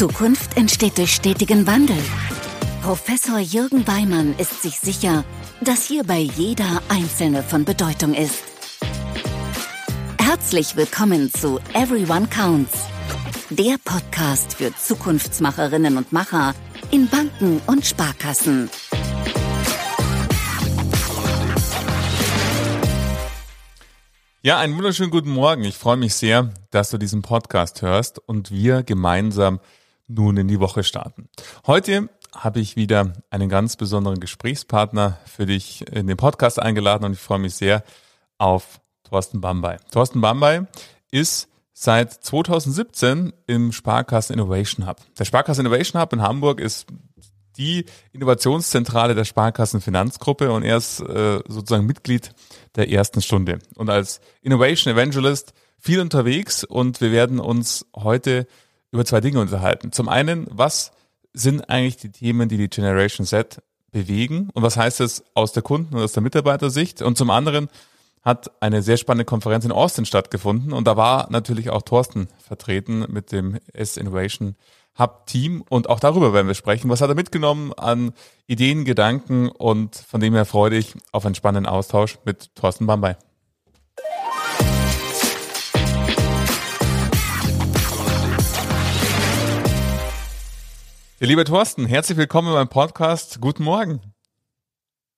Zukunft entsteht durch stetigen Wandel. Professor Jürgen Weimann ist sich sicher, dass hierbei jeder Einzelne von Bedeutung ist. Herzlich willkommen zu Everyone Counts, der Podcast für Zukunftsmacherinnen und Macher in Banken und Sparkassen. Ja, einen wunderschönen guten Morgen. Ich freue mich sehr, dass du diesen Podcast hörst und wir gemeinsam nun in die Woche starten. Heute habe ich wieder einen ganz besonderen Gesprächspartner für dich in den Podcast eingeladen und ich freue mich sehr auf Thorsten Bambay. Thorsten Bambay ist seit 2017 im Sparkassen Innovation Hub. Der Sparkassen Innovation Hub in Hamburg ist die Innovationszentrale der Sparkassen Finanzgruppe und er ist äh, sozusagen Mitglied der ersten Stunde. Und als Innovation Evangelist viel unterwegs und wir werden uns heute über zwei Dinge unterhalten. Zum einen, was sind eigentlich die Themen, die die Generation Z bewegen und was heißt es aus der Kunden- und aus der Mitarbeitersicht? Und zum anderen hat eine sehr spannende Konferenz in Austin stattgefunden und da war natürlich auch Thorsten vertreten mit dem S Innovation Hub-Team und auch darüber werden wir sprechen. Was hat er mitgenommen an Ideen, Gedanken und von dem her freue ich auf einen spannenden Austausch mit Thorsten Bambay. Lieber Thorsten, herzlich willkommen meinem Podcast. Guten Morgen.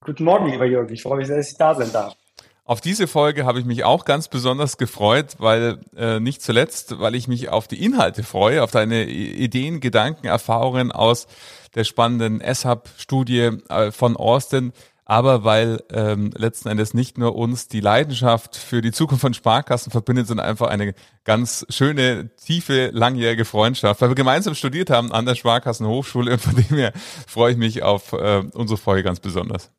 Guten Morgen, lieber Jürgen. Ich freue mich sehr, dass ich da sein darf. Auf diese Folge habe ich mich auch ganz besonders gefreut, weil äh, nicht zuletzt, weil ich mich auf die Inhalte freue, auf deine Ideen, Gedanken, Erfahrungen aus der spannenden S-Hub-Studie äh, von Austin, aber weil ähm, letzten Endes nicht nur uns die Leidenschaft für die Zukunft von Sparkassen verbindet, sondern einfach eine ganz schöne, tiefe, langjährige Freundschaft, weil wir gemeinsam studiert haben an der Sparkassen Hochschule und von dem her freue ich mich auf äh, unsere Folge ganz besonders.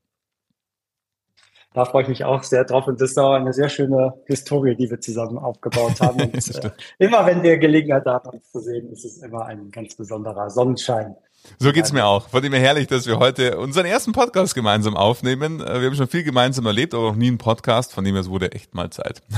Da freue ich mich auch sehr drauf und das ist auch eine sehr schöne Historie, die wir zusammen aufgebaut haben. Und, äh, immer wenn wir Gelegenheit haben, uns zu sehen, ist es immer ein ganz besonderer Sonnenschein. So geht's mir auch. Von dem her herrlich, dass wir heute unseren ersten Podcast gemeinsam aufnehmen. Äh, wir haben schon viel gemeinsam erlebt, aber noch nie einen Podcast, von dem her es wurde echt mal Zeit.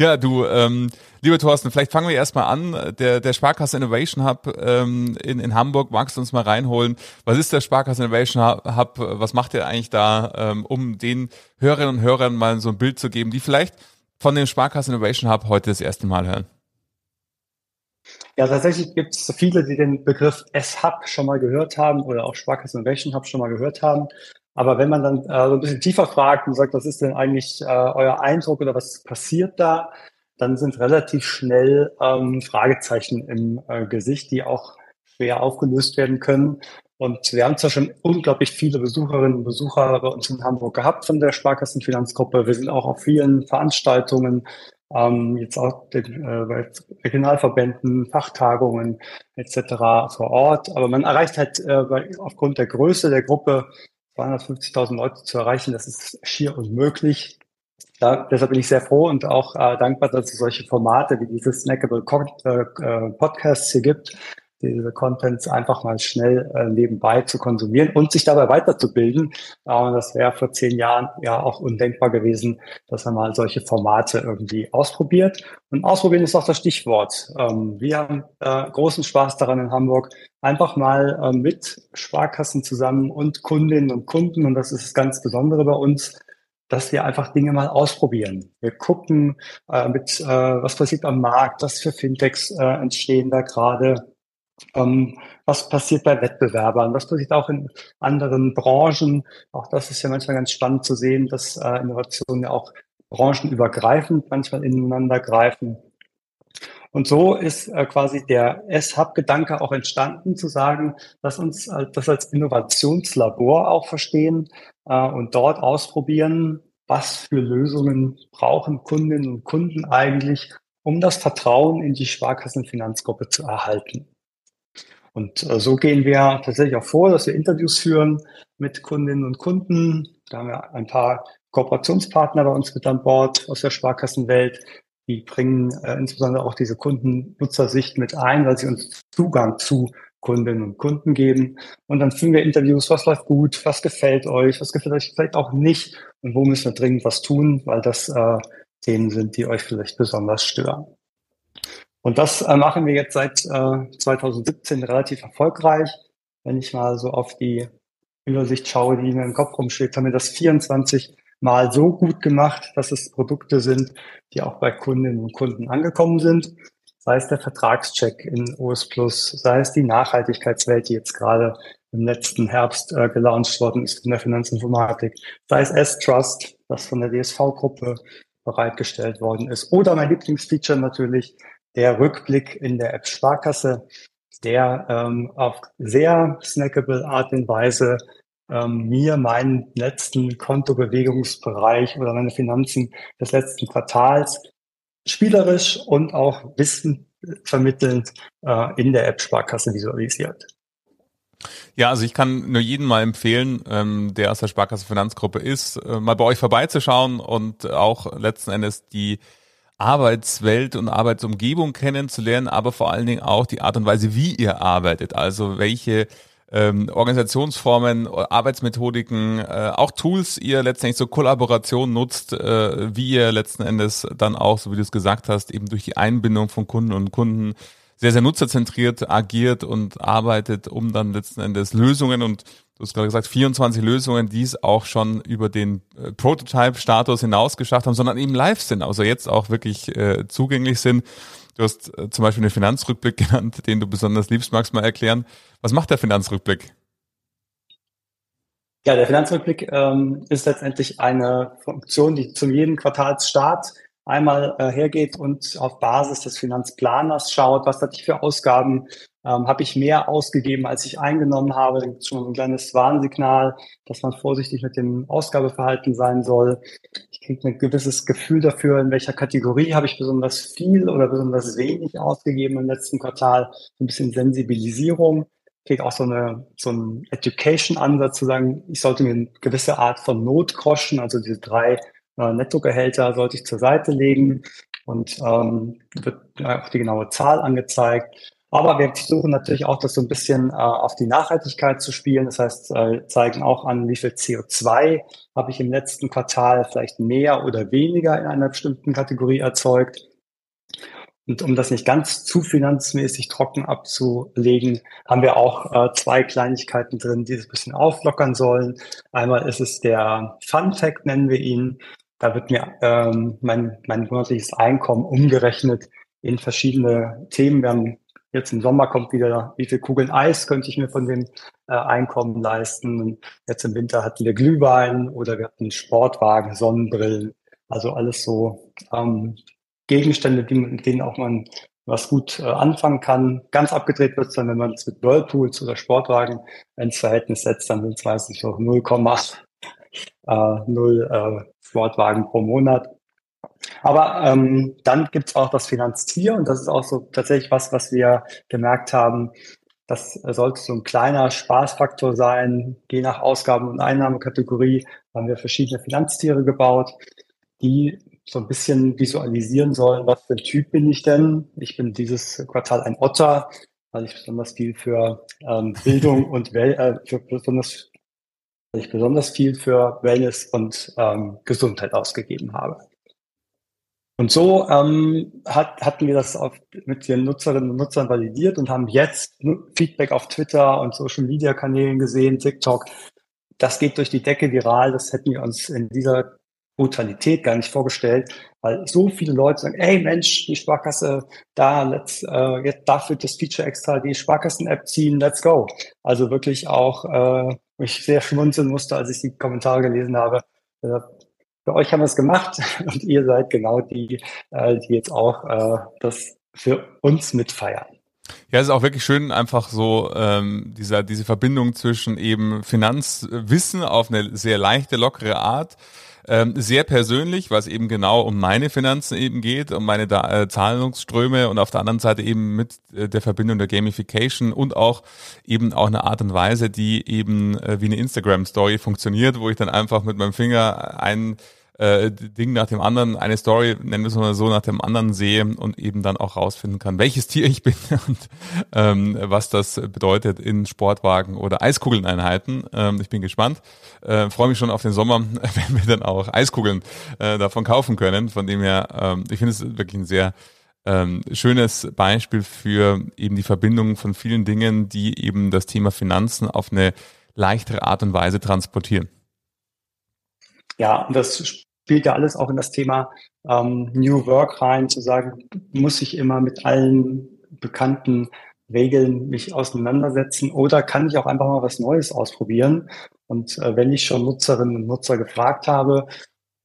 Ja, du, ähm, lieber Thorsten, vielleicht fangen wir erstmal an. Der, der Sparkasse Innovation Hub ähm, in, in Hamburg, magst du uns mal reinholen? Was ist der Sparkasse Innovation Hub? Was macht ihr eigentlich da, ähm, um den Hörerinnen und Hörern mal so ein Bild zu geben, die vielleicht von dem Sparkasse Innovation Hub heute das erste Mal hören? Ja, tatsächlich gibt es viele, die den Begriff S-Hub schon mal gehört haben oder auch Sparkasse Innovation Hub schon mal gehört haben. Aber wenn man dann äh, so ein bisschen tiefer fragt und sagt, was ist denn eigentlich äh, euer Eindruck oder was passiert da, dann sind relativ schnell ähm, Fragezeichen im äh, Gesicht, die auch schwer aufgelöst werden können. Und wir haben zwar schon unglaublich viele Besucherinnen und Besucher bei uns in Hamburg gehabt von der Sparkassenfinanzgruppe. Wir sind auch auf vielen Veranstaltungen, ähm, jetzt auch den, äh, bei Regionalverbänden, Fachtagungen etc. vor Ort. Aber man erreicht halt äh, aufgrund der Größe der Gruppe 250.000 Leute zu erreichen, das ist schier unmöglich. Da, deshalb bin ich sehr froh und auch äh, dankbar, dass es solche Formate wie dieses Snackable äh, äh, Podcasts hier gibt, diese Contents einfach mal schnell äh, nebenbei zu konsumieren und sich dabei weiterzubilden. Äh, das wäre vor zehn Jahren ja auch undenkbar gewesen, dass man mal solche Formate irgendwie ausprobiert. Und ausprobieren ist auch das Stichwort. Ähm, wir haben äh, großen Spaß daran in Hamburg, einfach mal äh, mit Sparkassen zusammen und Kundinnen und Kunden, und das ist das ganz Besondere bei uns, dass wir einfach Dinge mal ausprobieren. Wir gucken äh, mit, äh, was passiert am Markt, was für Fintechs äh, entstehen da gerade, ähm, was passiert bei Wettbewerbern? Was passiert auch in anderen Branchen? Auch das ist ja manchmal ganz spannend zu sehen, dass äh, Innovationen ja auch branchenübergreifend manchmal ineinander greifen. Und so ist äh, quasi der S-Hub-Gedanke auch entstanden, zu sagen, dass uns äh, das als Innovationslabor auch verstehen äh, und dort ausprobieren, was für Lösungen brauchen Kundinnen und Kunden eigentlich, um das Vertrauen in die Sparkassenfinanzgruppe zu erhalten. Und äh, so gehen wir tatsächlich auch vor, dass wir Interviews führen mit Kundinnen und Kunden. Da haben wir ein paar Kooperationspartner bei uns mit an Bord aus der Sparkassenwelt. Die bringen äh, insbesondere auch diese Kundennutzersicht mit ein, weil sie uns Zugang zu Kundinnen und Kunden geben. Und dann führen wir Interviews, was läuft gut, was gefällt euch, was gefällt euch vielleicht auch nicht und wo müssen wir dringend was tun, weil das äh, Themen sind, die euch vielleicht besonders stören. Und das äh, machen wir jetzt seit äh, 2017 relativ erfolgreich. Wenn ich mal so auf die Übersicht schaue, die mir im Kopf rumschwebt, haben wir das 24 Mal so gut gemacht, dass es Produkte sind, die auch bei Kundinnen und Kunden angekommen sind. Sei es der Vertragscheck in OS Plus, sei es die Nachhaltigkeitswelt, die jetzt gerade im letzten Herbst äh, gelauncht worden ist in der Finanzinformatik, sei es S-Trust, das von der DSV-Gruppe bereitgestellt worden ist. Oder mein Lieblingsfeature natürlich, der Rückblick in der App Sparkasse, der ähm, auf sehr snackable Art und Weise ähm, mir meinen letzten Kontobewegungsbereich oder meine Finanzen des letzten Quartals spielerisch und auch Wissen vermittelnd äh, in der App Sparkasse visualisiert. Ja, also ich kann nur jeden mal empfehlen, ähm, der aus der Sparkasse Finanzgruppe ist, äh, mal bei euch vorbeizuschauen und auch letzten Endes die Arbeitswelt und Arbeitsumgebung kennenzulernen, aber vor allen Dingen auch die Art und Weise, wie ihr arbeitet. Also welche ähm, Organisationsformen, Arbeitsmethodiken, äh, auch Tools ihr letztendlich zur Kollaboration nutzt, äh, wie ihr letzten Endes dann auch, so wie du es gesagt hast, eben durch die Einbindung von Kunden und Kunden sehr, sehr nutzerzentriert agiert und arbeitet, um dann letzten Endes Lösungen und du hast gerade gesagt, 24 Lösungen, die es auch schon über den äh, Prototype-Status hinaus geschafft haben, sondern eben live sind, also jetzt auch wirklich äh, zugänglich sind. Du hast äh, zum Beispiel den Finanzrückblick genannt, den du besonders liebst. Magst du mal erklären, was macht der Finanzrückblick? Ja, der Finanzrückblick ähm, ist letztendlich eine Funktion, die zum jeden Quartalsstart einmal äh, hergeht und auf Basis des Finanzplaners schaut, was hatte ich für Ausgaben, ähm, habe ich mehr ausgegeben, als ich eingenommen habe. Dann gibt es schon ein kleines Warnsignal, dass man vorsichtig mit dem Ausgabeverhalten sein soll. Ich kriege ein gewisses Gefühl dafür, in welcher Kategorie habe ich besonders viel oder besonders wenig ausgegeben im letzten Quartal. Ein bisschen Sensibilisierung. Ich kriege auch so, eine, so einen Education-Ansatz zu sagen, ich sollte mir eine gewisse Art von Notgroschen, also diese drei äh, Nettogehälter sollte ich zur Seite legen und ähm, wird auch die genaue Zahl angezeigt. Aber wir versuchen natürlich auch, das so ein bisschen äh, auf die Nachhaltigkeit zu spielen. Das heißt, äh, zeigen auch an, wie viel CO2 habe ich im letzten Quartal vielleicht mehr oder weniger in einer bestimmten Kategorie erzeugt. Und um das nicht ganz zu finanzmäßig trocken abzulegen, haben wir auch äh, zwei Kleinigkeiten drin, die es ein bisschen auflockern sollen. Einmal ist es der Fun Fact, nennen wir ihn. Da wird mir ähm, mein, mein monatliches Einkommen umgerechnet in verschiedene Themen. Wir haben jetzt im Sommer kommt wieder, wie viel Kugeln Eis könnte ich mir von dem äh, Einkommen leisten. Jetzt im Winter hatten wir Glühwein oder wir hatten Sportwagen, Sonnenbrillen. Also alles so ähm, Gegenstände, die, mit denen auch man was gut äh, anfangen kann. Ganz abgedreht wird es dann, wenn man es mit Whirlpools oder Sportwagen ins Verhältnis setzt, dann sind es meistens so 0,0 äh, Sportwagen pro Monat. Aber ähm, dann gibt's auch das Finanztier und das ist auch so tatsächlich was, was wir gemerkt haben. Das sollte so ein kleiner Spaßfaktor sein. Je nach Ausgaben- und Einnahmekategorie haben wir verschiedene Finanztiere gebaut, die so ein bisschen visualisieren sollen, was für ein Typ bin ich denn. Ich bin dieses Quartal ein Otter, weil ich besonders viel für ähm, Bildung und Wel äh, für besonders weil ich besonders viel für Wellness und ähm, Gesundheit ausgegeben habe. Und so ähm, hat, hatten wir das auf, mit den Nutzerinnen und Nutzern validiert und haben jetzt Feedback auf Twitter und Social Media Kanälen gesehen, TikTok. Das geht durch die Decke viral. Das hätten wir uns in dieser Brutalität gar nicht vorgestellt, weil so viele Leute sagen, hey Mensch, die Sparkasse, da, let's, äh, jetzt dafür das Feature extra die Sparkassen-App ziehen, let's go. Also wirklich auch äh, ich sehr schmunzeln musste, als ich die Kommentare gelesen habe. Für euch haben wir es gemacht und ihr seid genau die, äh, die jetzt auch äh, das für uns mitfeiern. Ja, es ist auch wirklich schön, einfach so ähm, dieser, diese Verbindung zwischen eben Finanzwissen auf eine sehr leichte, lockere Art ähm, sehr persönlich, was eben genau um meine Finanzen eben geht, um meine da äh, Zahlungsströme und auf der anderen Seite eben mit äh, der Verbindung der Gamification und auch eben auch eine Art und Weise, die eben äh, wie eine Instagram-Story funktioniert, wo ich dann einfach mit meinem Finger einen äh, Ding nach dem anderen, eine Story, nennen wir es mal so, nach dem anderen sehe und eben dann auch rausfinden kann, welches Tier ich bin und ähm, was das bedeutet in Sportwagen oder Eiskugelneinheiten. Ähm, ich bin gespannt. Äh, Freue mich schon auf den Sommer, wenn wir dann auch Eiskugeln äh, davon kaufen können. Von dem her, ähm, ich finde es wirklich ein sehr ähm, schönes Beispiel für eben die Verbindung von vielen Dingen, die eben das Thema Finanzen auf eine leichtere Art und Weise transportieren. Ja, das spielt ja alles auch in das Thema ähm, New Work rein, zu sagen, muss ich immer mit allen bekannten Regeln mich auseinandersetzen oder kann ich auch einfach mal was Neues ausprobieren? Und äh, wenn ich schon Nutzerinnen und Nutzer gefragt habe,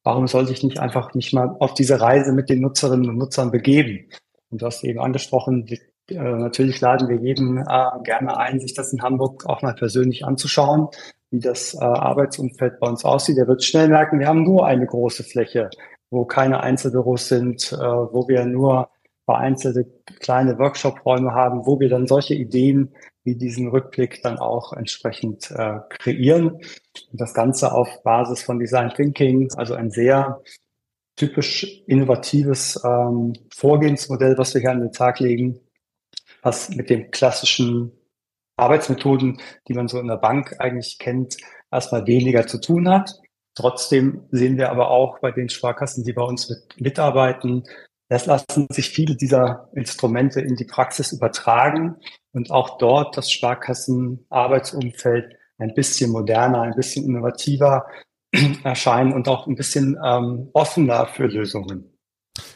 warum sollte ich nicht einfach nicht mal auf diese Reise mit den Nutzerinnen und Nutzern begeben? Und du hast eben angesprochen, natürlich laden wir jeden äh, gerne ein, sich das in Hamburg auch mal persönlich anzuschauen, wie das äh, Arbeitsumfeld bei uns aussieht. Er wird schnell merken, wir haben nur eine große Fläche, wo keine Einzelbüros sind, äh, wo wir nur vereinzelte kleine Workshop-Räume haben, wo wir dann solche Ideen wie diesen Rückblick dann auch entsprechend äh, kreieren. Und das Ganze auf Basis von Design Thinking, also ein sehr typisch innovatives ähm, Vorgehensmodell, was wir hier an den Tag legen, was mit den klassischen Arbeitsmethoden, die man so in der Bank eigentlich kennt, erstmal weniger zu tun hat. Trotzdem sehen wir aber auch bei den Sparkassen, die bei uns mit, mitarbeiten, es lassen sich viele dieser Instrumente in die Praxis übertragen und auch dort das Sparkassenarbeitsumfeld ein bisschen moderner, ein bisschen innovativer erscheinen und auch ein bisschen ähm, offener für Lösungen.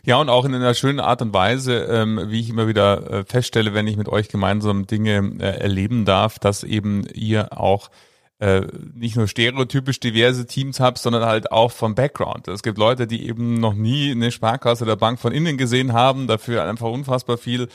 Ja, und auch in einer schönen Art und Weise, ähm, wie ich immer wieder äh, feststelle, wenn ich mit euch gemeinsam Dinge äh, erleben darf, dass eben ihr auch äh, nicht nur stereotypisch diverse Teams habt, sondern halt auch vom Background. Es gibt Leute, die eben noch nie eine Sparkasse oder Bank von innen gesehen haben, dafür einfach unfassbar viel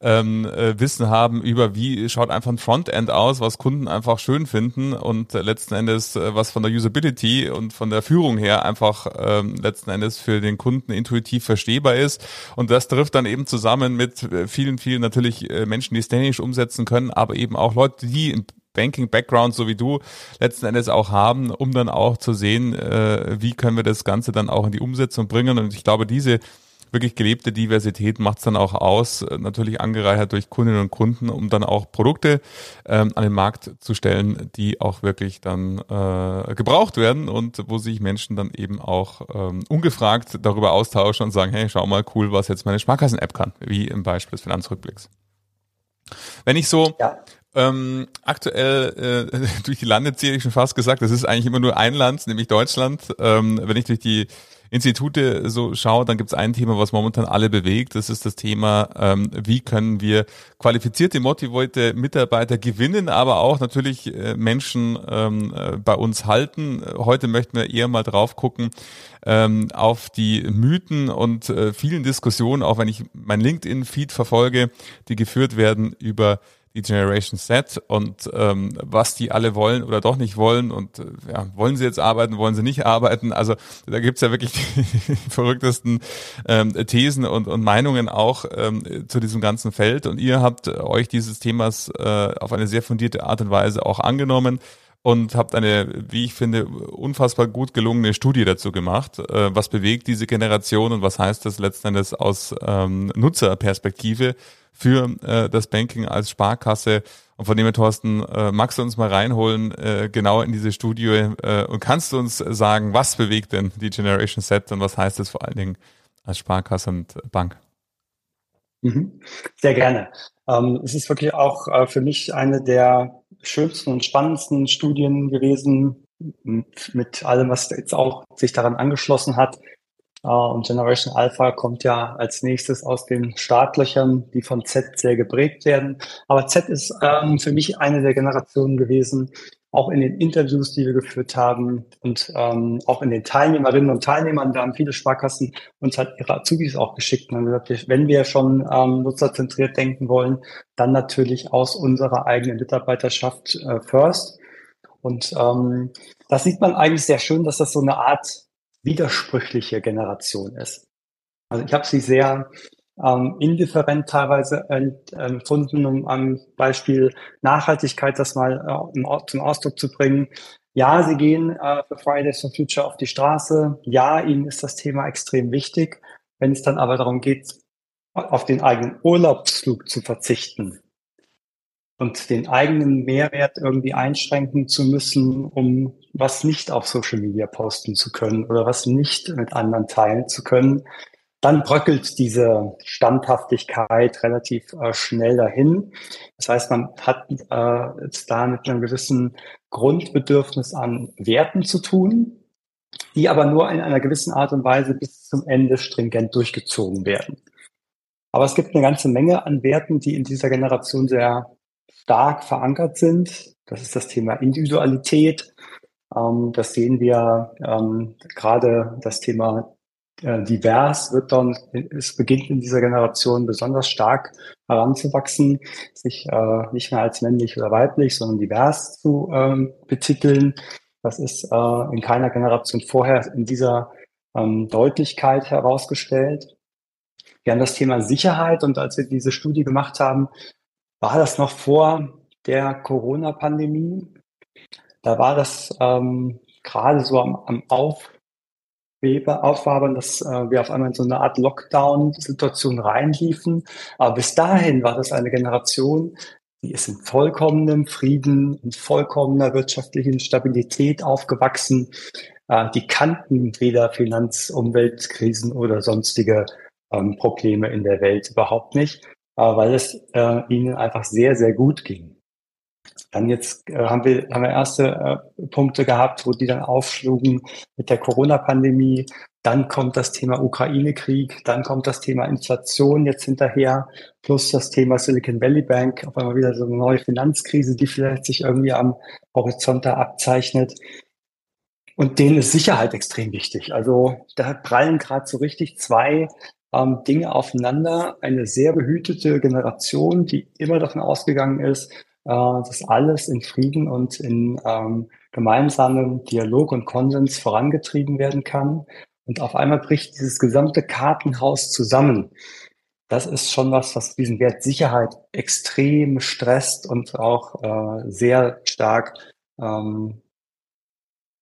ähm, äh, Wissen haben über, wie schaut einfach ein Frontend aus, was Kunden einfach schön finden und äh, letzten Endes, äh, was von der Usability und von der Führung her einfach ähm, letzten Endes für den Kunden intuitiv verstehbar ist. Und das trifft dann eben zusammen mit äh, vielen, vielen natürlich äh, Menschen, die es technisch umsetzen können, aber eben auch Leute, die im Banking-Background, so wie du, letzten Endes auch haben, um dann auch zu sehen, äh, wie können wir das Ganze dann auch in die Umsetzung bringen. Und ich glaube, diese wirklich gelebte Diversität macht es dann auch aus, natürlich angereichert durch Kundinnen und Kunden, um dann auch Produkte ähm, an den Markt zu stellen, die auch wirklich dann äh, gebraucht werden und wo sich Menschen dann eben auch ähm, ungefragt darüber austauschen und sagen, hey, schau mal cool, was jetzt meine Sparkassen-App kann, wie im Beispiel des Finanzrückblicks. Wenn ich so ja. ähm, aktuell äh, durch die Lande ziehe, ich schon fast gesagt, das ist eigentlich immer nur ein Land, nämlich Deutschland. Ähm, wenn ich durch die Institute so schaue, dann gibt es ein Thema, was momentan alle bewegt. Das ist das Thema, ähm, wie können wir qualifizierte, motivierte Mitarbeiter gewinnen, aber auch natürlich äh, Menschen ähm, äh, bei uns halten. Heute möchten wir eher mal drauf gucken ähm, auf die Mythen und äh, vielen Diskussionen, auch wenn ich mein LinkedIn-Feed verfolge, die geführt werden über die Generation Z und ähm, was die alle wollen oder doch nicht wollen und äh, ja, wollen sie jetzt arbeiten, wollen sie nicht arbeiten. Also da gibt's ja wirklich die verrücktesten ähm, Thesen und, und Meinungen auch ähm, zu diesem ganzen Feld. Und ihr habt euch dieses Themas äh, auf eine sehr fundierte Art und Weise auch angenommen und habt eine, wie ich finde, unfassbar gut gelungene Studie dazu gemacht. Äh, was bewegt diese Generation und was heißt das letzten Endes aus ähm, Nutzerperspektive für äh, das Banking als Sparkasse. Und von dem her, Thorsten, äh, magst du uns mal reinholen, äh, genau in diese Studie äh, und kannst du uns sagen, was bewegt denn die Generation Set und was heißt es vor allen Dingen als Sparkasse und Bank? Mhm. Sehr gerne. Ähm, es ist wirklich auch äh, für mich eine der schönsten und spannendsten Studien gewesen, mit allem, was jetzt auch sich daran angeschlossen hat. Uh, und Generation Alpha kommt ja als nächstes aus den Startlöchern, die von Z sehr geprägt werden. Aber Z ist ähm, für mich eine der Generationen gewesen, auch in den Interviews, die wir geführt haben und ähm, auch in den Teilnehmerinnen und Teilnehmern, da haben viele Sparkassen uns halt ihre Azubis auch geschickt und haben gesagt, wenn wir schon ähm, nutzerzentriert denken wollen, dann natürlich aus unserer eigenen Mitarbeiterschaft äh, first. Und ähm, das sieht man eigentlich sehr schön, dass das so eine Art widersprüchliche Generation ist. Also ich habe sie sehr ähm, indifferent teilweise empfunden, um am Beispiel Nachhaltigkeit das mal äh, zum Ausdruck zu bringen. Ja, sie gehen äh, für Fridays for Future auf die Straße. Ja, ihnen ist das Thema extrem wichtig. Wenn es dann aber darum geht, auf den eigenen Urlaubsflug zu verzichten, und den eigenen Mehrwert irgendwie einschränken zu müssen, um was nicht auf Social Media posten zu können oder was nicht mit anderen teilen zu können, dann bröckelt diese Standhaftigkeit relativ äh, schnell dahin. Das heißt, man hat äh, jetzt da mit einem gewissen Grundbedürfnis an Werten zu tun, die aber nur in einer gewissen Art und Weise bis zum Ende stringent durchgezogen werden. Aber es gibt eine ganze Menge an Werten, die in dieser Generation sehr stark verankert sind. Das ist das Thema Individualität. Ähm, das sehen wir ähm, gerade das Thema äh, divers wird dann, es beginnt in dieser Generation besonders stark heranzuwachsen, sich äh, nicht mehr als männlich oder weiblich, sondern divers zu ähm, betiteln. Das ist äh, in keiner Generation vorher in dieser ähm, Deutlichkeit herausgestellt. Wir haben das Thema Sicherheit und als wir diese Studie gemacht haben, war das noch vor der Corona-Pandemie. Da war das ähm, gerade so am, am Auf aufwabern, dass äh, wir auf einmal in so eine Art Lockdown-Situation reinliefen. Aber bis dahin war das eine Generation, die ist in vollkommenem Frieden, in vollkommener wirtschaftlichen Stabilität aufgewachsen. Äh, die kannten weder Finanz-, Umweltkrisen oder sonstige ähm, Probleme in der Welt überhaupt nicht, weil es äh, ihnen einfach sehr, sehr gut ging. Dann jetzt äh, haben, wir, haben wir erste äh, Punkte gehabt, wo die dann aufschlugen mit der Corona-Pandemie. Dann kommt das Thema Ukraine-Krieg, dann kommt das Thema Inflation jetzt hinterher, plus das Thema Silicon Valley Bank, auf einmal wieder so eine neue Finanzkrise, die vielleicht sich irgendwie am Horizont da abzeichnet. Und denen ist Sicherheit extrem wichtig. Also da prallen gerade so richtig zwei ähm, Dinge aufeinander. Eine sehr behütete Generation, die immer davon ausgegangen ist, äh, dass alles in Frieden und in ähm, gemeinsamem Dialog und Konsens vorangetrieben werden kann. Und auf einmal bricht dieses gesamte Kartenhaus zusammen. Das ist schon was, was diesen Wert Sicherheit extrem stresst und auch äh, sehr stark ähm,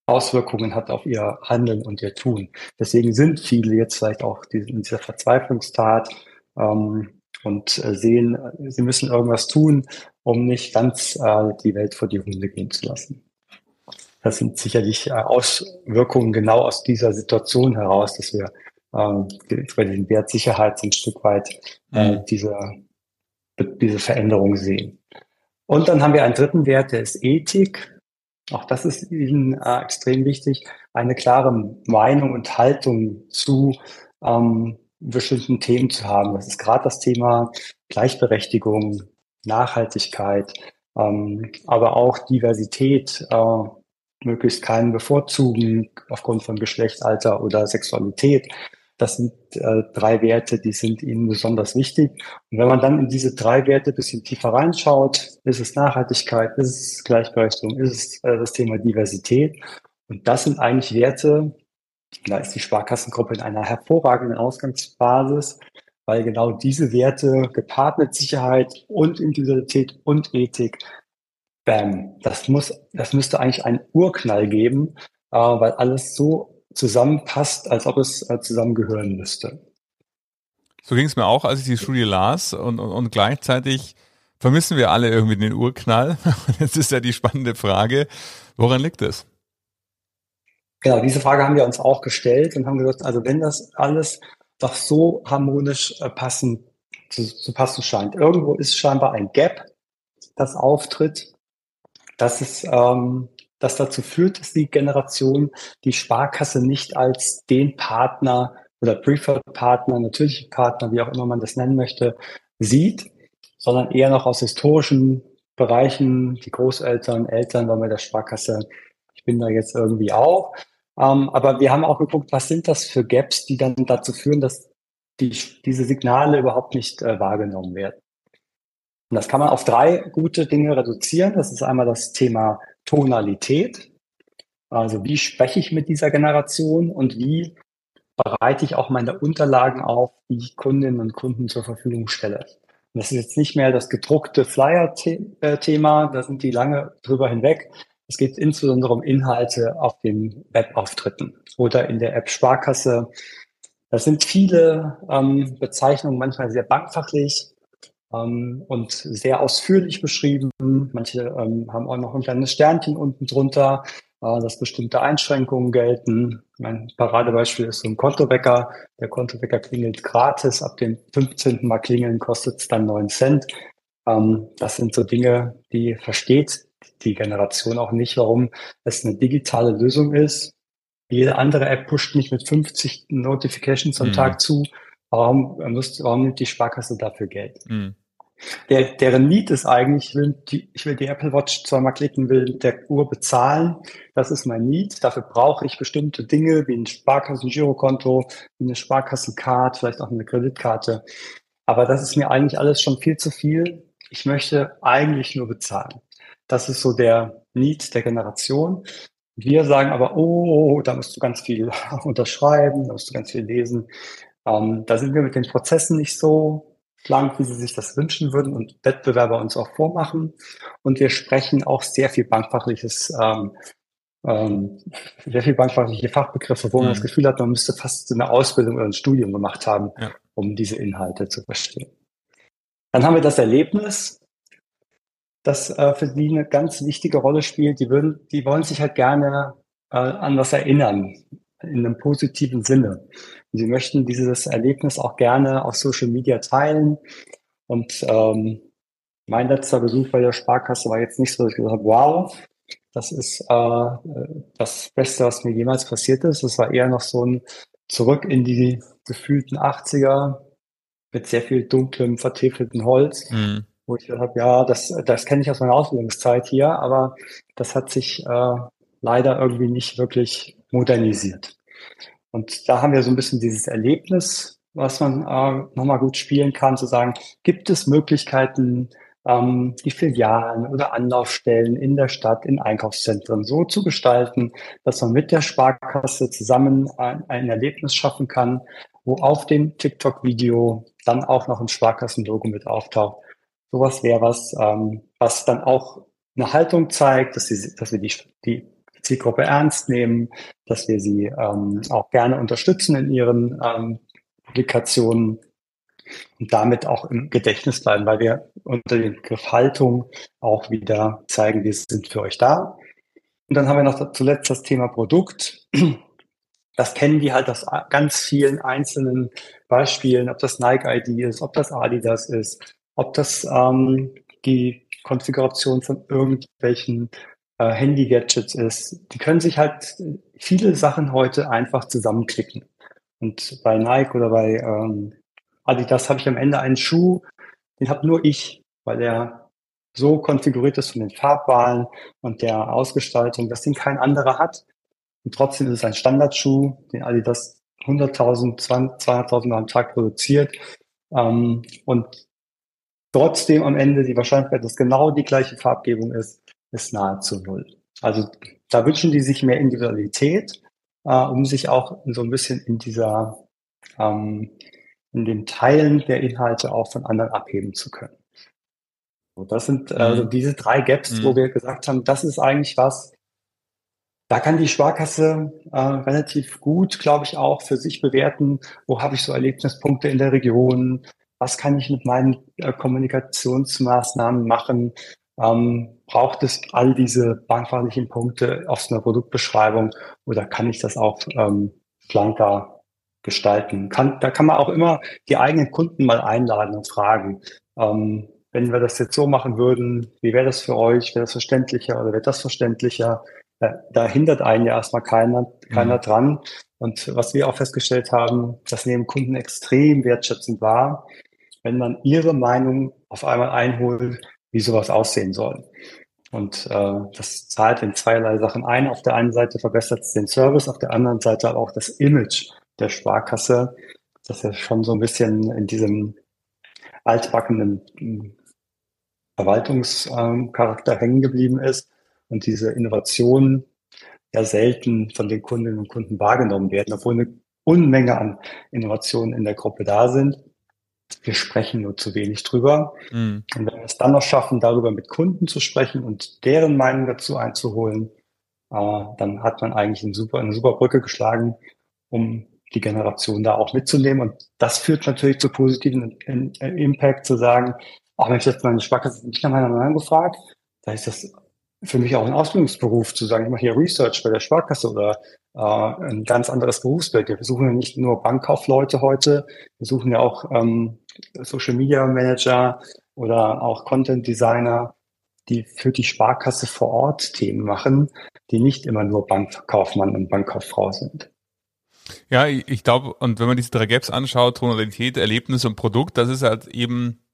Auswirkungen hat auf ihr Handeln und ihr Tun. Deswegen sind viele jetzt vielleicht auch in dieser Verzweiflungstat ähm, und äh, sehen, sie müssen irgendwas tun, um nicht ganz äh, die Welt vor die Hunde gehen zu lassen. Das sind sicherlich äh, Auswirkungen genau aus dieser Situation heraus, dass wir äh, bei den Wert Sicherheit ein Stück weit äh, mhm. diese, diese Veränderung sehen. Und dann haben wir einen dritten Wert, der ist Ethik. Auch das ist Ihnen äh, extrem wichtig, eine klare Meinung und Haltung zu ähm, bestimmten Themen zu haben. Das ist gerade das Thema Gleichberechtigung, Nachhaltigkeit, ähm, aber auch Diversität, äh, möglichst keinen bevorzugen aufgrund von Geschlecht, Alter oder Sexualität. Das sind äh, drei Werte, die sind Ihnen besonders wichtig. Und wenn man dann in diese drei Werte bisschen tiefer reinschaut, ist es Nachhaltigkeit, ist es Gleichberechtigung, ist es äh, das Thema Diversität. Und das sind eigentlich Werte, da ist die Sparkassengruppe in einer hervorragenden Ausgangsbasis, weil genau diese Werte gepaart mit Sicherheit und Individualität und Ethik, bam, das muss, das müsste eigentlich einen Urknall geben, äh, weil alles so zusammenpasst, als ob es äh, zusammengehören müsste. So ging es mir auch, als ich die Studie las und, und, und gleichzeitig vermissen wir alle irgendwie den Urknall. Jetzt ist ja die spannende Frage, woran liegt es? Genau, diese Frage haben wir uns auch gestellt und haben gesagt, also wenn das alles doch so harmonisch äh, passen, zu, zu passen scheint. Irgendwo ist scheinbar ein Gap, das auftritt, dass es ähm, das dazu führt, dass die Generation die Sparkasse nicht als den Partner oder Preferred Partner, natürliche Partner, wie auch immer man das nennen möchte, sieht, sondern eher noch aus historischen Bereichen, die Großeltern, Eltern waren bei der Sparkasse. Ich bin da jetzt irgendwie auch. Ähm, aber wir haben auch geguckt, was sind das für Gaps, die dann dazu führen, dass die, diese Signale überhaupt nicht äh, wahrgenommen werden. Und das kann man auf drei gute Dinge reduzieren. Das ist einmal das Thema Tonalität. Also wie spreche ich mit dieser Generation und wie bereite ich auch meine Unterlagen auf, die ich Kundinnen und Kunden zur Verfügung stelle. Und das ist jetzt nicht mehr das gedruckte Flyer-Thema, da sind die lange drüber hinweg, es geht insbesondere um Inhalte auf den Webauftritten oder in der App Sparkasse. Das sind viele ähm, Bezeichnungen, manchmal sehr bankfachlich ähm, und sehr ausführlich beschrieben. Manche ähm, haben auch noch ein kleines Sternchen unten drunter. äh, dass bestimmte Einschränkungen gelten. Mein Paradebeispiel ist so ein Kontowecker. Der Kontowecker klingelt gratis. Ab dem 15. Mal klingeln kostet es dann 9 Cent. Ähm, das sind so Dinge, die versteht die Generation auch nicht, warum es eine digitale Lösung ist. Jede andere App pusht nicht mit 50 Notifications am mhm. Tag zu. Warum, muss, warum nimmt die Sparkasse dafür Geld? Mhm. Der, deren Need ist eigentlich, ich will, die, ich will die Apple Watch zweimal klicken, will der Uhr bezahlen. Das ist mein Need. Dafür brauche ich bestimmte Dinge wie ein Sparkassen-Girokonto, wie eine Sparkassencard, vielleicht auch eine Kreditkarte. Aber das ist mir eigentlich alles schon viel zu viel. Ich möchte eigentlich nur bezahlen. Das ist so der Need der Generation. Wir sagen aber, oh, da musst du ganz viel unterschreiben, da musst du ganz viel lesen. Ähm, da sind wir mit den Prozessen nicht so schlank, wie sie sich das wünschen würden und Wettbewerber uns auch vormachen. Und wir sprechen auch sehr viel bankfachliches, ähm, ähm, sehr viel bankfachliche Fachbegriffe, wo mhm. man das Gefühl hat, man müsste fast eine Ausbildung oder ein Studium gemacht haben, ja. um diese Inhalte zu verstehen. Dann haben wir das Erlebnis, das äh, für die eine ganz wichtige Rolle spielt. Die würden, die wollen sich halt gerne äh, an was erinnern, in einem positiven Sinne. Und sie möchten dieses Erlebnis auch gerne auf Social Media teilen. Und ähm, mein letzter Besuch bei der Sparkasse war jetzt nicht so, dass ich gesagt habe, wow, das ist äh, das Beste, was mir jemals passiert ist. Es war eher noch so ein Zurück in die gefühlten 80er mit sehr viel dunklem, vertäfelten Holz. Mhm wo ich gesagt habe, ja, das, das kenne ich aus meiner Ausbildungszeit hier, aber das hat sich äh, leider irgendwie nicht wirklich modernisiert. Und da haben wir so ein bisschen dieses Erlebnis, was man äh, nochmal gut spielen kann, zu sagen, gibt es Möglichkeiten, ähm, die Filialen oder Anlaufstellen in der Stadt, in Einkaufszentren so zu gestalten, dass man mit der Sparkasse zusammen ein, ein Erlebnis schaffen kann, wo auf dem TikTok-Video dann auch noch ein Sparkassenlogo mit auftaucht. Sowas wäre was, ähm, was dann auch eine Haltung zeigt, dass, sie, dass wir die, die Zielgruppe ernst nehmen, dass wir sie ähm, auch gerne unterstützen in ihren ähm, Publikationen und damit auch im Gedächtnis bleiben, weil wir unter dem Begriff Haltung auch wieder zeigen, wir sind für euch da. Und dann haben wir noch zuletzt das Thema Produkt. Das kennen die halt aus ganz vielen einzelnen Beispielen, ob das Nike ID ist, ob das Adidas ist, ob das ähm, die Konfiguration von irgendwelchen äh, Handy-Gadgets ist. Die können sich halt viele Sachen heute einfach zusammenklicken. Und bei Nike oder bei ähm, Adidas habe ich am Ende einen Schuh, den habe nur ich, weil der so konfiguriert ist von den Farbwahlen und der Ausgestaltung, dass den kein anderer hat. Und trotzdem ist es ein Standardschuh, den Adidas 100.000, 200.000 Mal am Tag produziert. Ähm, und trotzdem am Ende die Wahrscheinlichkeit, dass genau die gleiche Farbgebung ist, ist nahezu null. Also da wünschen die sich mehr Individualität, äh, um sich auch so ein bisschen in dieser, ähm, in dem Teilen der Inhalte auch von anderen abheben zu können. So, das sind mhm. also diese drei Gaps, mhm. wo wir gesagt haben, das ist eigentlich was, da kann die Sparkasse äh, relativ gut, glaube ich, auch für sich bewerten, wo habe ich so Erlebnispunkte in der Region, was kann ich mit meinen äh, Kommunikationsmaßnahmen machen? Ähm, braucht es all diese bankfachlichen Punkte aus einer Produktbeschreibung oder kann ich das auch ähm, schlanker gestalten? Kann, da kann man auch immer die eigenen Kunden mal einladen und fragen, ähm, wenn wir das jetzt so machen würden, wie wäre das für euch? Wäre das verständlicher oder wäre das verständlicher? Da, da hindert einen ja erstmal keiner, keiner mhm. dran. Und was wir auch festgestellt haben, das nehmen Kunden extrem wertschätzend wahr wenn man ihre Meinung auf einmal einholt, wie sowas aussehen soll. Und äh, das zahlt in zweierlei Sachen ein. Auf der einen Seite verbessert es den Service, auf der anderen Seite aber auch das Image der Sparkasse, das ja schon so ein bisschen in diesem altbackenen hm, Verwaltungscharakter hängen geblieben ist und diese Innovationen ja selten von den Kundinnen und Kunden wahrgenommen werden, obwohl eine Unmenge an Innovationen in der Gruppe da sind wir sprechen nur zu wenig drüber. Mhm. Und wenn wir es dann noch schaffen, darüber mit Kunden zu sprechen und deren Meinung dazu einzuholen, äh, dann hat man eigentlich eine super, eine super Brücke geschlagen, um die Generation da auch mitzunehmen. Und das führt natürlich zu positiven Impact, zu sagen, auch wenn ich jetzt meine Sparkasse nicht nach meiner Meinung gefragt, da ist das für mich auch ein Ausbildungsberuf zu sagen, ich mache hier Research bei der Sparkasse oder äh, ein ganz anderes Berufsbild. Wir suchen ja nicht nur Bankkaufleute heute, wir suchen ja auch ähm, Social Media Manager oder auch Content Designer, die für die Sparkasse vor Ort Themen machen, die nicht immer nur Bankkaufmann und Bankkauffrau sind. Ja, ich glaube, und wenn man diese drei Gaps anschaut, Tonalität, Erlebnis und Produkt, das ist halt eben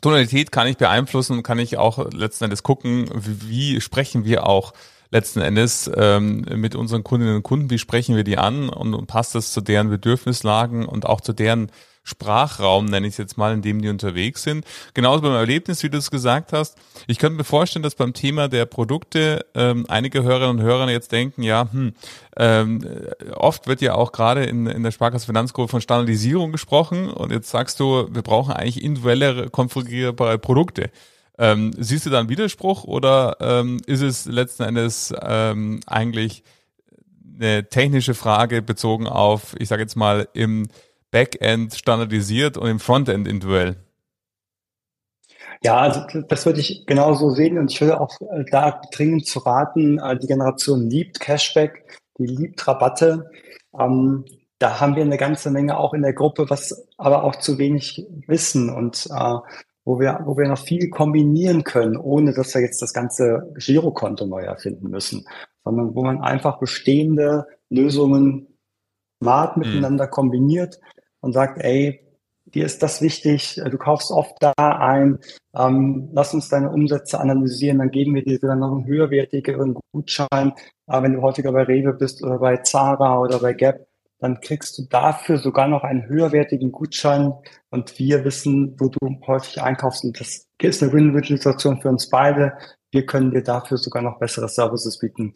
Tonalität kann ich beeinflussen und kann ich auch letzten Endes gucken, wie, wie sprechen wir auch letzten Endes ähm, mit unseren Kundinnen und Kunden, wie sprechen wir die an und, und passt das zu deren Bedürfnislagen und auch zu deren Sprachraum, nenne ich es jetzt mal, in dem die unterwegs sind. Genauso beim Erlebnis, wie du es gesagt hast. Ich könnte mir vorstellen, dass beim Thema der Produkte ähm, einige Hörerinnen und Hörer jetzt denken, ja, hm, ähm, oft wird ja auch gerade in, in der Sparkasse Finanzgruppe von Standardisierung gesprochen und jetzt sagst du, wir brauchen eigentlich individuelle konfigurierbare Produkte. Ähm, siehst du da einen Widerspruch oder ähm, ist es letzten Endes ähm, eigentlich eine technische Frage bezogen auf, ich sage jetzt mal, im Backend standardisiert und im Frontend individuell? Ja, also das würde ich genauso sehen und ich würde auch äh, da dringend zu raten, äh, die Generation liebt Cashback, die liebt Rabatte. Ähm, da haben wir eine ganze Menge auch in der Gruppe, was aber auch zu wenig wissen und äh, wo wir, wo wir noch viel kombinieren können, ohne dass wir jetzt das ganze Girokonto neu erfinden müssen, sondern wo man einfach bestehende Lösungen smart mhm. miteinander kombiniert und sagt, ey, dir ist das wichtig, du kaufst oft da ein, ähm, lass uns deine Umsätze analysieren, dann geben wir dir sogar noch einen höherwertigeren Gutschein. Äh, wenn du häufiger bei Rewe bist oder bei Zara oder bei Gap, dann kriegst du dafür sogar noch einen höherwertigen Gutschein und wir wissen, wo du häufig einkaufst und das ist eine Win-Win-Situation für uns beide. Wir können dir dafür sogar noch bessere Services bieten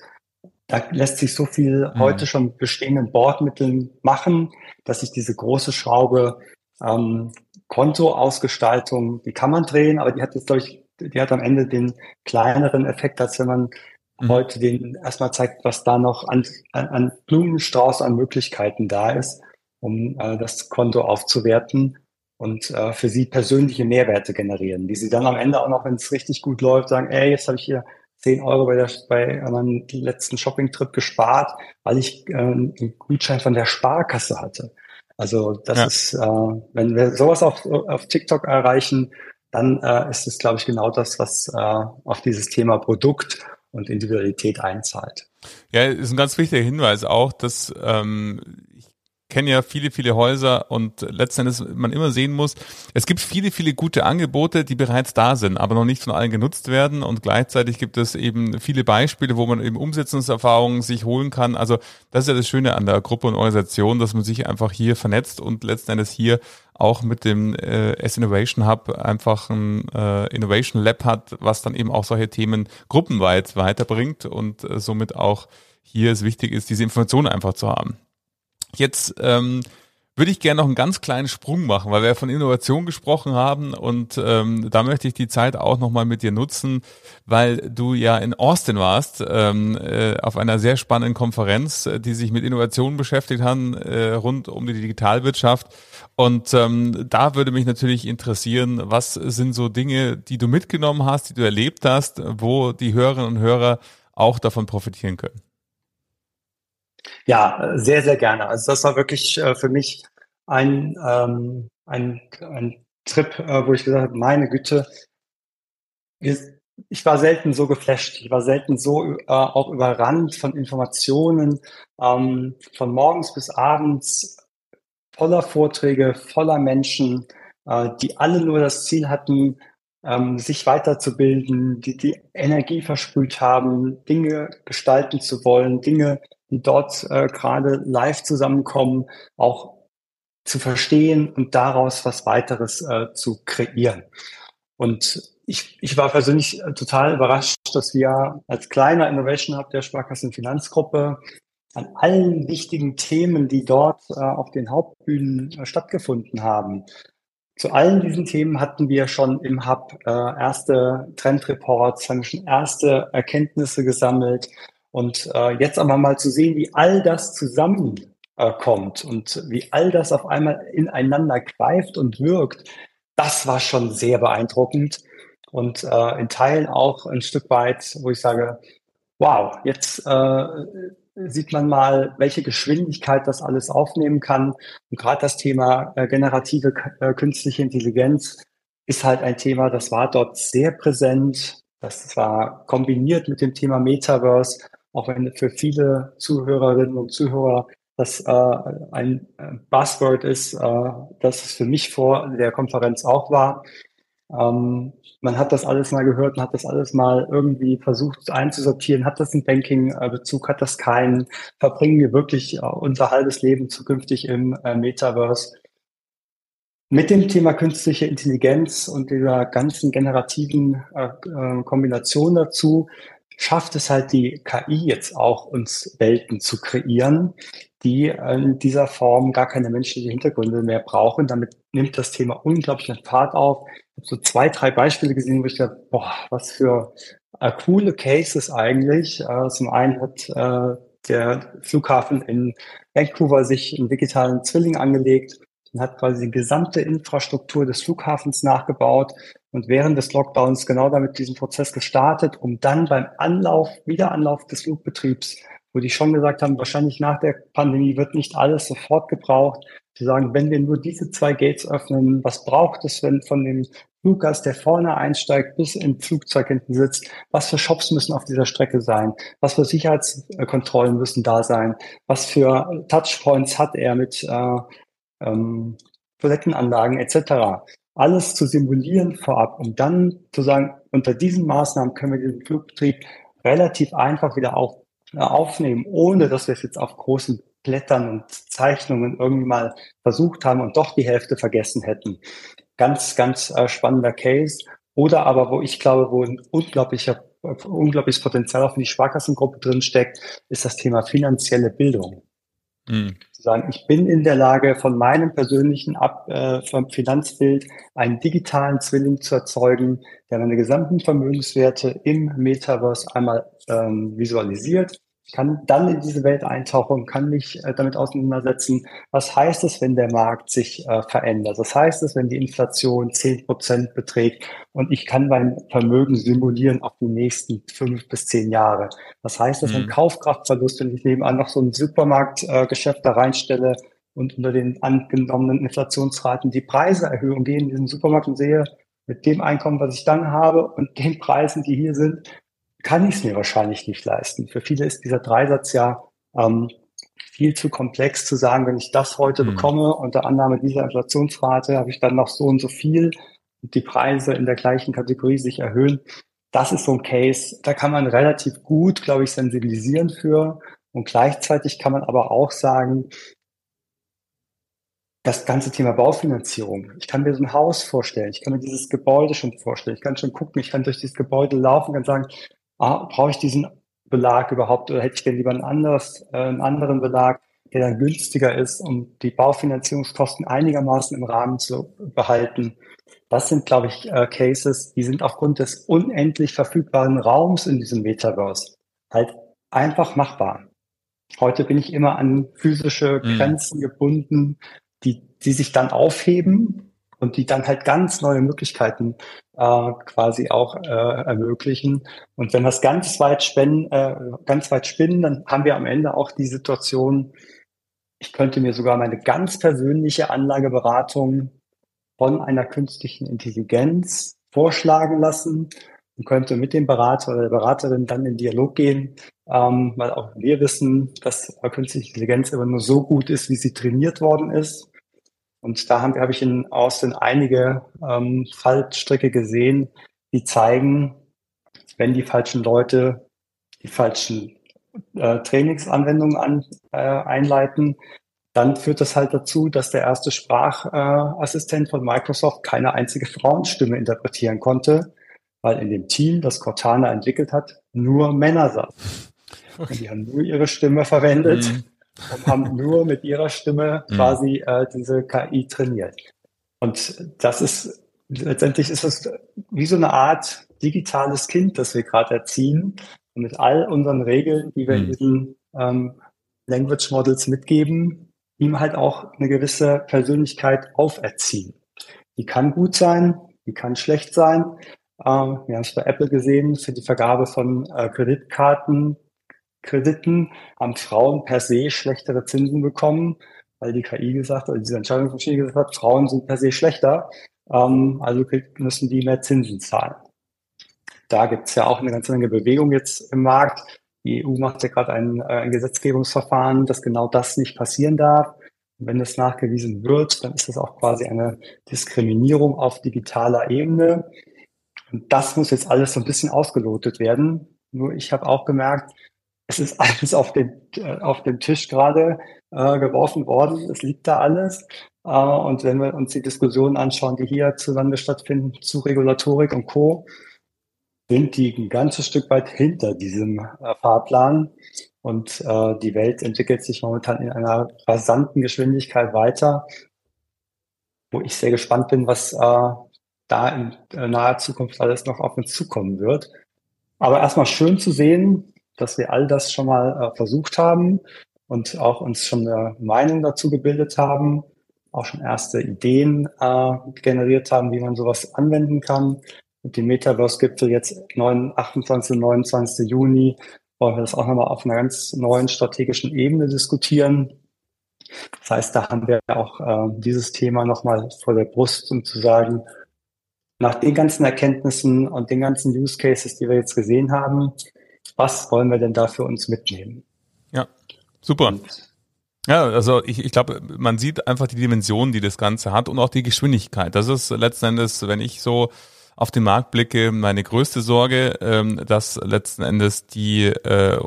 da lässt sich so viel mhm. heute schon mit bestehenden Bordmitteln machen, dass sich diese große Schraube ähm, Kontoausgestaltung, die kann man drehen, aber die hat jetzt, glaube ich, die hat am Ende den kleineren Effekt, als wenn man mhm. heute den erstmal zeigt, was da noch an, an, an Blumenstrauß an Möglichkeiten da ist, um äh, das Konto aufzuwerten und äh, für sie persönliche Mehrwerte generieren, die sie dann am Ende auch noch, wenn es richtig gut läuft, sagen, ey, jetzt habe ich hier 10 Euro bei, der, bei meinem letzten Shopping-Trip gespart, weil ich äh, einen Gutschein von der Sparkasse hatte. Also das ja. ist, äh, wenn wir sowas auf, auf TikTok erreichen, dann äh, ist es, glaube ich, genau das, was äh, auf dieses Thema Produkt und Individualität einzahlt. Ja, ist ein ganz wichtiger Hinweis auch, dass ähm, kenne ja viele, viele Häuser und letztendlich man immer sehen muss, es gibt viele, viele gute Angebote, die bereits da sind, aber noch nicht von allen genutzt werden und gleichzeitig gibt es eben viele Beispiele, wo man eben Umsetzungserfahrungen sich holen kann. Also das ist ja das Schöne an der Gruppe und Organisation, dass man sich einfach hier vernetzt und letzten Endes hier auch mit dem äh, S-Innovation Hub einfach ein äh, Innovation Lab hat, was dann eben auch solche Themen gruppenweit weiterbringt und äh, somit auch hier es wichtig ist, diese Informationen einfach zu haben. Jetzt ähm, würde ich gerne noch einen ganz kleinen Sprung machen, weil wir von Innovation gesprochen haben und ähm, da möchte ich die Zeit auch nochmal mit dir nutzen, weil du ja in Austin warst, ähm, äh, auf einer sehr spannenden Konferenz, äh, die sich mit Innovation beschäftigt hat, äh, rund um die Digitalwirtschaft. Und ähm, da würde mich natürlich interessieren, was sind so Dinge, die du mitgenommen hast, die du erlebt hast, wo die Hörerinnen und Hörer auch davon profitieren können? Ja, sehr, sehr gerne. Also das war wirklich äh, für mich ein, ähm, ein, ein Trip, äh, wo ich gesagt habe, meine Güte, ich war selten so geflasht, ich war selten so äh, auch überrannt von Informationen, ähm, von morgens bis abends, voller Vorträge, voller Menschen, äh, die alle nur das Ziel hatten, ähm, sich weiterzubilden, die die Energie versprüht haben, Dinge gestalten zu wollen, Dinge die dort äh, gerade live zusammenkommen, auch zu verstehen und daraus was weiteres äh, zu kreieren. Und ich, ich war persönlich äh, total überrascht, dass wir als kleiner Innovation Hub der Sparkassen Finanzgruppe an allen wichtigen Themen, die dort äh, auf den Hauptbühnen äh, stattgefunden haben, zu allen diesen Themen hatten wir schon im Hub äh, erste Trendreports, haben schon erste Erkenntnisse gesammelt und äh, jetzt aber mal zu sehen, wie all das zusammenkommt äh, und wie all das auf einmal ineinander greift und wirkt, das war schon sehr beeindruckend. und äh, in Teilen auch ein Stück weit, wo ich sage, wow, jetzt äh, sieht man mal, welche Geschwindigkeit das alles aufnehmen kann. Und gerade das Thema äh, generative äh, künstliche Intelligenz ist halt ein Thema, das war dort sehr präsent. Das war kombiniert mit dem Thema Metaverse, auch wenn für viele Zuhörerinnen und Zuhörer das äh, ein äh, Buzzword ist, äh, das es für mich vor der Konferenz auch war. Ähm, man hat das alles mal gehört und hat das alles mal irgendwie versucht einzusortieren. Hat das einen Banking-Bezug? Hat das keinen? Verbringen wir wirklich äh, unser halbes Leben zukünftig im äh, Metaverse? Mit dem Thema künstliche Intelligenz und dieser ganzen generativen äh, äh Kombination dazu schafft es halt die KI jetzt auch, uns Welten zu kreieren, die in dieser Form gar keine menschlichen Hintergründe mehr brauchen. Damit nimmt das Thema unglaublich an Fahrt auf. Ich habe so zwei, drei Beispiele gesehen, wo ich dachte, boah, was für äh, coole Cases eigentlich. Äh, zum einen hat äh, der Flughafen in Vancouver sich einen digitalen Zwilling angelegt und hat quasi die gesamte Infrastruktur des Flughafens nachgebaut und während des Lockdowns genau damit diesen Prozess gestartet, um dann beim Anlauf, Wiederanlauf des Flugbetriebs wo die schon gesagt haben, wahrscheinlich nach der Pandemie wird nicht alles sofort gebraucht. Sie sagen, wenn wir nur diese zwei Gates öffnen, was braucht es, wenn von dem Fluggast, der vorne einsteigt, bis im Flugzeug hinten sitzt, was für Shops müssen auf dieser Strecke sein, was für Sicherheitskontrollen müssen da sein, was für Touchpoints hat er mit äh, ähm, Toilettenanlagen etc. Alles zu simulieren vorab, um dann zu sagen, unter diesen Maßnahmen können wir den Flugbetrieb relativ einfach wieder auf, äh, aufnehmen, ohne dass wir es jetzt auf großen Blättern und Zeichnungen irgendwie mal versucht haben und doch die Hälfte vergessen hätten. Ganz, ganz äh, spannender Case. Oder aber, wo ich glaube, wo ein unglaublicher, unglaubliches Potenzial auch für die Sparkassengruppe drin steckt, ist das Thema finanzielle Bildung. Mhm. Zu sagen, ich bin in der Lage, von meinem persönlichen Ab, äh, Finanzbild einen digitalen Zwilling zu erzeugen, der meine gesamten Vermögenswerte im Metaverse einmal ähm, visualisiert. Ich kann dann in diese Welt eintauchen, kann mich äh, damit auseinandersetzen, was heißt es, wenn der Markt sich äh, verändert? Was heißt es, wenn die Inflation zehn Prozent beträgt und ich kann mein Vermögen simulieren auf die nächsten fünf bis zehn Jahre? Was heißt das, mhm. wenn Kaufkraftverlust, wenn ich nebenan noch so ein Supermarktgeschäft äh, da reinstelle und unter den angenommenen Inflationsraten die Preise erhöhe und gehe in diesen Supermarkt und sehe, mit dem Einkommen, was ich dann habe und den Preisen, die hier sind, kann ich es mir wahrscheinlich nicht leisten. Für viele ist dieser Dreisatz ja ähm, viel zu komplex zu sagen, wenn ich das heute mhm. bekomme, unter Annahme dieser Inflationsrate, habe ich dann noch so und so viel und die Preise in der gleichen Kategorie sich erhöhen. Das ist so ein Case, da kann man relativ gut, glaube ich, sensibilisieren für. Und gleichzeitig kann man aber auch sagen, das ganze Thema Baufinanzierung. Ich kann mir so ein Haus vorstellen. Ich kann mir dieses Gebäude schon vorstellen. Ich kann schon gucken. Ich kann durch dieses Gebäude laufen, kann sagen, ah, brauche ich diesen Belag überhaupt oder hätte ich denn lieber einen, anderes, äh, einen anderen Belag, der dann günstiger ist, um die Baufinanzierungskosten einigermaßen im Rahmen zu behalten. Das sind, glaube ich, äh, Cases, die sind aufgrund des unendlich verfügbaren Raums in diesem Metaverse halt einfach machbar. Heute bin ich immer an physische mhm. Grenzen mhm. gebunden, die, die sich dann aufheben und die dann halt ganz neue Möglichkeiten äh, quasi auch äh, ermöglichen. Und wenn wir es ganz weit spinnen, äh, ganz weit spinnen, dann haben wir am Ende auch die Situation, ich könnte mir sogar meine ganz persönliche Anlageberatung von einer künstlichen Intelligenz vorschlagen lassen und könnte mit dem Berater oder der Beraterin dann in Dialog gehen, ähm, weil auch wir wissen, dass künstliche Intelligenz immer nur so gut ist, wie sie trainiert worden ist. Und da habe hab ich in Austin einige ähm, Fallstricke gesehen, die zeigen, wenn die falschen Leute die falschen äh, Trainingsanwendungen an, äh, einleiten, dann führt das halt dazu, dass der erste Sprachassistent äh, von Microsoft keine einzige Frauenstimme interpretieren konnte, weil in dem Team, das Cortana entwickelt hat, nur Männer saßen. Okay. Die haben nur ihre Stimme verwendet. Mhm und haben nur mit ihrer Stimme mhm. quasi äh, diese KI trainiert. Und das ist letztendlich ist es wie so eine Art digitales Kind, das wir gerade erziehen. Und mit all unseren Regeln, die wir in mhm. diesen ähm, Language Models mitgeben, ihm halt auch eine gewisse Persönlichkeit auferziehen. Die kann gut sein, die kann schlecht sein, Ähm, wir haben es bei Apple gesehen, für die Vergabe von äh, Kreditkarten, Krediten haben Frauen per se schlechtere Zinsen bekommen, weil die KI gesagt, also diese Entscheidungsmaschine gesagt hat, Frauen sind per se schlechter, ähm, also müssen die mehr Zinsen zahlen. Da gibt es ja auch eine ganze Menge Bewegung jetzt im Markt. Die EU macht ja gerade ein, äh, ein Gesetzgebungsverfahren, dass genau das nicht passieren darf. Und wenn das nachgewiesen wird, dann ist das auch quasi eine Diskriminierung auf digitaler Ebene. Und das muss jetzt alles so ein bisschen ausgelotet werden. Nur ich habe auch gemerkt, es ist alles auf den, äh, auf den Tisch gerade äh, geworfen worden. Es liegt da alles. Äh, und wenn wir uns die Diskussionen anschauen, die hier zusammen stattfinden zu Regulatorik und Co., sind die ein ganzes Stück weit hinter diesem äh, Fahrplan. Und äh, die Welt entwickelt sich momentan in einer rasanten Geschwindigkeit weiter, wo ich sehr gespannt bin, was äh, da in äh, naher Zukunft alles noch auf uns zukommen wird. Aber erstmal schön zu sehen, dass wir all das schon mal äh, versucht haben und auch uns schon eine Meinung dazu gebildet haben, auch schon erste Ideen äh, generiert haben, wie man sowas anwenden kann. Mit dem Metaverse-Gipfel jetzt 9, 28. und 29. Juni wollen wir das auch nochmal auf einer ganz neuen strategischen Ebene diskutieren. Das heißt, da haben wir auch äh, dieses Thema nochmal vor der Brust, um zu sagen, nach den ganzen Erkenntnissen und den ganzen Use Cases, die wir jetzt gesehen haben, was wollen wir denn da für uns mitnehmen? Ja, super. Und ja, also ich, ich glaube, man sieht einfach die Dimension, die das Ganze hat und auch die Geschwindigkeit. Das ist letzten Endes, wenn ich so auf den Markt blicke, meine größte Sorge, ähm, dass letzten Endes die äh,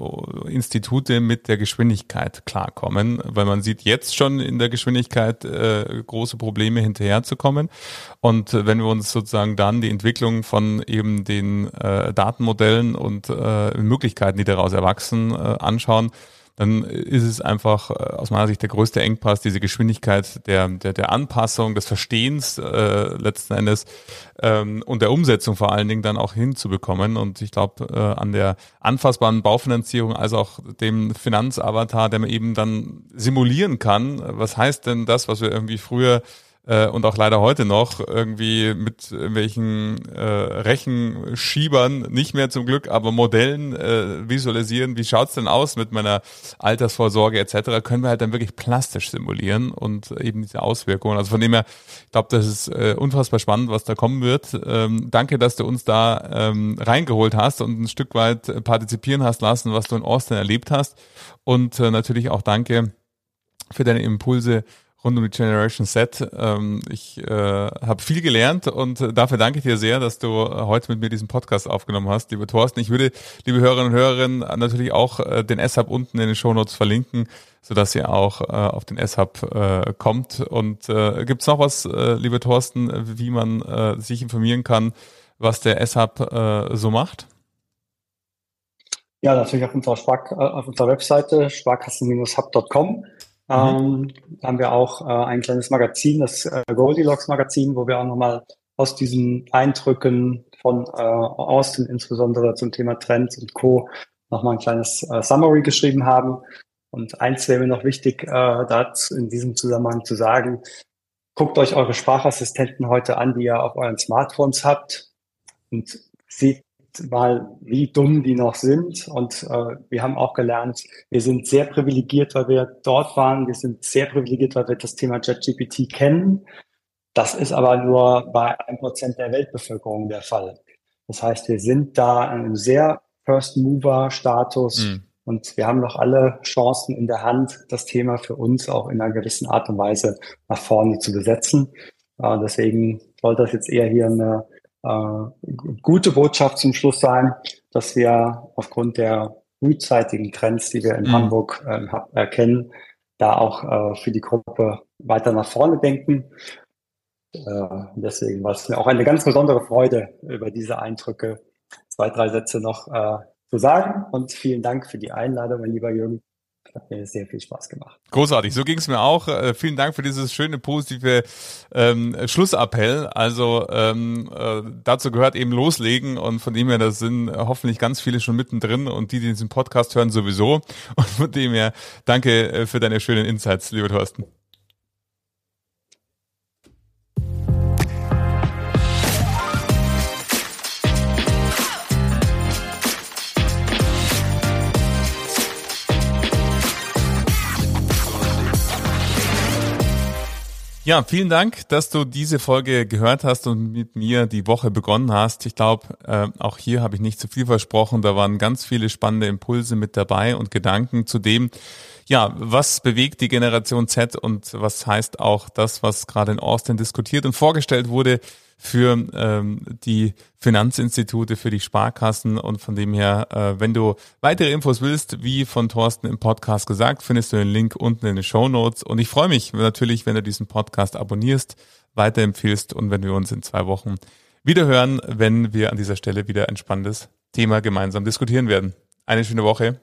Institute mit der Geschwindigkeit klarkommen, weil man sieht jetzt schon in der Geschwindigkeit äh, große Probleme hinterherzukommen. Und wenn wir uns sozusagen dann die Entwicklung von eben den äh, Datenmodellen und Möglichkeiten, die daraus erwachsen, anschauen, dann ist es einfach äh, aus meiner Sicht der größte Engpass, diese Geschwindigkeit der, der, der Anpassung, des Verstehens äh, letzten Endes ähm, und der Umsetzung vor allen Dingen dann auch hinzubekommen. Und ich glaube, äh, an der anfassbaren Baufinanzierung als auch dem Finanzavatar, der man eben dann simulieren kann, was heißt denn das, was wir irgendwie früher äh, und auch leider heute noch irgendwie mit irgendwelchen äh, Rechenschiebern, nicht mehr zum Glück, aber Modellen äh, visualisieren, wie schaut's denn aus mit meiner Altersvorsorge etc., können wir halt dann wirklich plastisch simulieren und eben diese Auswirkungen. Also von dem her, ich glaube, das ist äh, unfassbar spannend, was da kommen wird. Ähm, danke, dass du uns da ähm, reingeholt hast und ein Stück weit partizipieren hast lassen, was du in Austin erlebt hast. Und äh, natürlich auch danke für deine Impulse rund um die Generation Set. Ähm, ich äh, habe viel gelernt und dafür danke ich dir sehr, dass du heute mit mir diesen Podcast aufgenommen hast, liebe Thorsten. Ich würde, liebe Hörerinnen und Hörer, natürlich auch äh, den S-Hub unten in den Show Notes verlinken, sodass ihr auch äh, auf den S-Hub äh, kommt. Und äh, gibt es noch was, äh, liebe Thorsten, wie man äh, sich informieren kann, was der S-Hub äh, so macht? Ja, natürlich auf unserer, Spark, äh, auf unserer Webseite sparkassen-hub.com Mhm. Ähm, haben wir auch äh, ein kleines Magazin, das äh, Goldilocks Magazin, wo wir auch nochmal aus diesen Eindrücken von äh, Austin, insbesondere zum Thema Trends und Co., nochmal ein kleines äh, Summary geschrieben haben. Und eins wäre mir noch wichtig, äh, dazu in diesem Zusammenhang zu sagen, guckt euch eure Sprachassistenten heute an, die ihr auf euren Smartphones habt und seht mal, wie dumm die noch sind. Und äh, wir haben auch gelernt, wir sind sehr privilegiert, weil wir dort waren. Wir sind sehr privilegiert, weil wir das Thema JetGPT kennen. Das ist aber nur bei einem Prozent der Weltbevölkerung der Fall. Das heißt, wir sind da in einem sehr First Mover Status mhm. und wir haben noch alle Chancen in der Hand, das Thema für uns auch in einer gewissen Art und Weise nach vorne zu besetzen. Äh, deswegen soll das jetzt eher hier eine gute Botschaft zum Schluss sein, dass wir aufgrund der frühzeitigen Trends, die wir in mhm. Hamburg äh, erkennen, da auch äh, für die Gruppe weiter nach vorne denken. Äh, deswegen war es mir auch eine ganz besondere Freude, über diese Eindrücke zwei, drei Sätze noch äh, zu sagen. Und vielen Dank für die Einladung, mein lieber Jürgen. Hat mir sehr viel Spaß gemacht. Großartig, so ging es mir auch. Äh, vielen Dank für dieses schöne, positive ähm, Schlussappell. Also ähm, äh, dazu gehört eben loslegen und von dem her, da sind hoffentlich ganz viele schon mittendrin und die, die diesen Podcast hören, sowieso. Und von dem her, danke äh, für deine schönen Insights, lieber Thorsten. Ja, vielen Dank, dass du diese Folge gehört hast und mit mir die Woche begonnen hast. Ich glaube, äh, auch hier habe ich nicht zu viel versprochen. Da waren ganz viele spannende Impulse mit dabei und Gedanken zu dem, ja, was bewegt die Generation Z und was heißt auch das, was gerade in Austin diskutiert und vorgestellt wurde für ähm, die Finanzinstitute, für die Sparkassen und von dem her, äh, wenn du weitere Infos willst, wie von Thorsten im Podcast gesagt, findest du den Link unten in den Show Notes und ich freue mich natürlich, wenn du diesen Podcast abonnierst, weiterempfiehlst und wenn wir uns in zwei Wochen wieder hören, wenn wir an dieser Stelle wieder ein spannendes Thema gemeinsam diskutieren werden. Eine schöne Woche.